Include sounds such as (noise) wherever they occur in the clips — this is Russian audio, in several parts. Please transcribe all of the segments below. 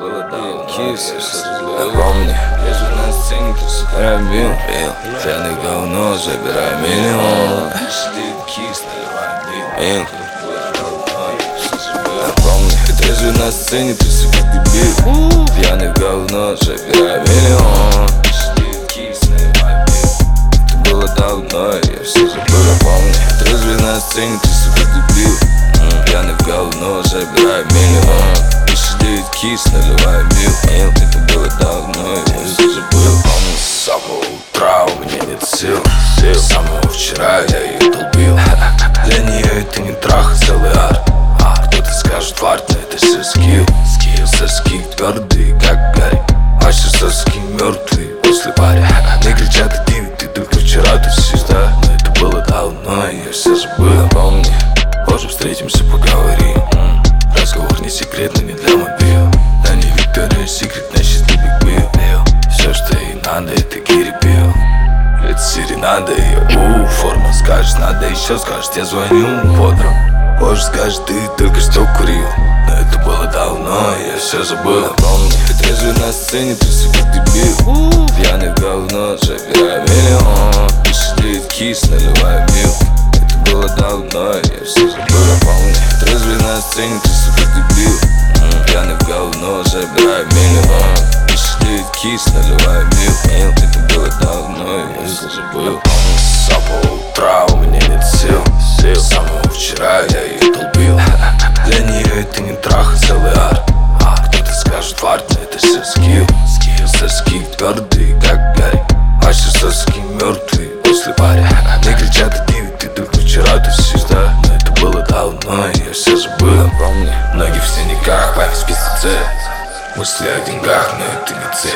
Ты сука бил, Пьяный говно, забирай миллион. Бил Напомни, трезвый на сцене, ты сука дебил. Пьяный говно, забирай миллион. Это было давно, я все забыл, напомни Трезвый на сцене, ты сука дебил. Пьяный говно, забирай миллион Сидит кис, наливай мил Это было давно, я все забыл Помню, с самого утра у меня нет сил. С самого вчера я ее долбил. (laughs) Для нее это не трах, целый арт. Кто-то скажет, тварь, но это все скилл. Соски твердые, как гарь. Ваши соски мертвые после пари. (laughs) Не кричат, ты, ты только вчера тут звезда Но это было давно, я все забыл. Помни, позже встретимся, поговорим. Разговор не секретный, не для Это серенада ее, у, форма Скажешь, надо еще, скажешь, я звоню бодром Позже скажешь, ты только что курил Но это было давно, я все забыл Помни, трезвый на сцене, ты сука дебил Пьяный в говно, забирай миллион сидит кис, наливай мил Это было давно, я все забыл Помни, трезвый на сцене, ты сука дебил Пьяный в говно, забирай все забыл с самого утра у меня нет сил. С самого вчера я ее долбил. Для нее это не трах, целый арт. Кто-то скажет, но это все скилл. Соски твердые, как гарь Ваши соски мертвые после пари. Не кричат, ты, ты только вчера ты звезда Но это было давно, я все забыл. Помни, ноги в синяках, память в песце Мысли о деньгах, но это не цель.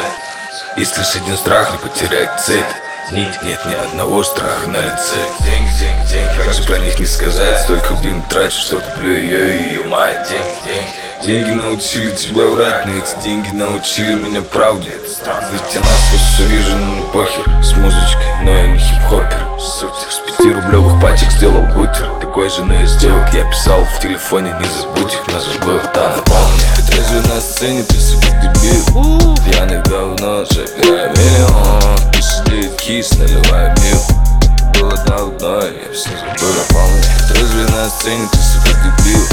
Есть лишь один страх, не потерять цель нет, нет ни одного страха на лице. Деньги, деньги, деньги. Как же про них не сказать? Столько, блин, трачу, что куплю ее и ее мать Деньги, деньги. Деньги научили тебя врать, но эти деньги научили меня правде. Это странно, ведь я насквозь все вижу, ну похер. С музычкой, но я не хип-хоппер Сутер с пятирублевых пачек сделал бутер. Такой же, но из сделок. Я писал в телефоне Не забудь их, но забыл, да, напомни. Ты трезвый на сцене, ты сука дебил? Пьяный говно, забирай миллион Белые кис, наливая бил Было давно, я все забыл, помню Трезвый на сцене, ты сука дебил.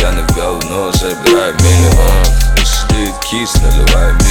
Я на говно, забираю миллион. Белые кис, наливая бил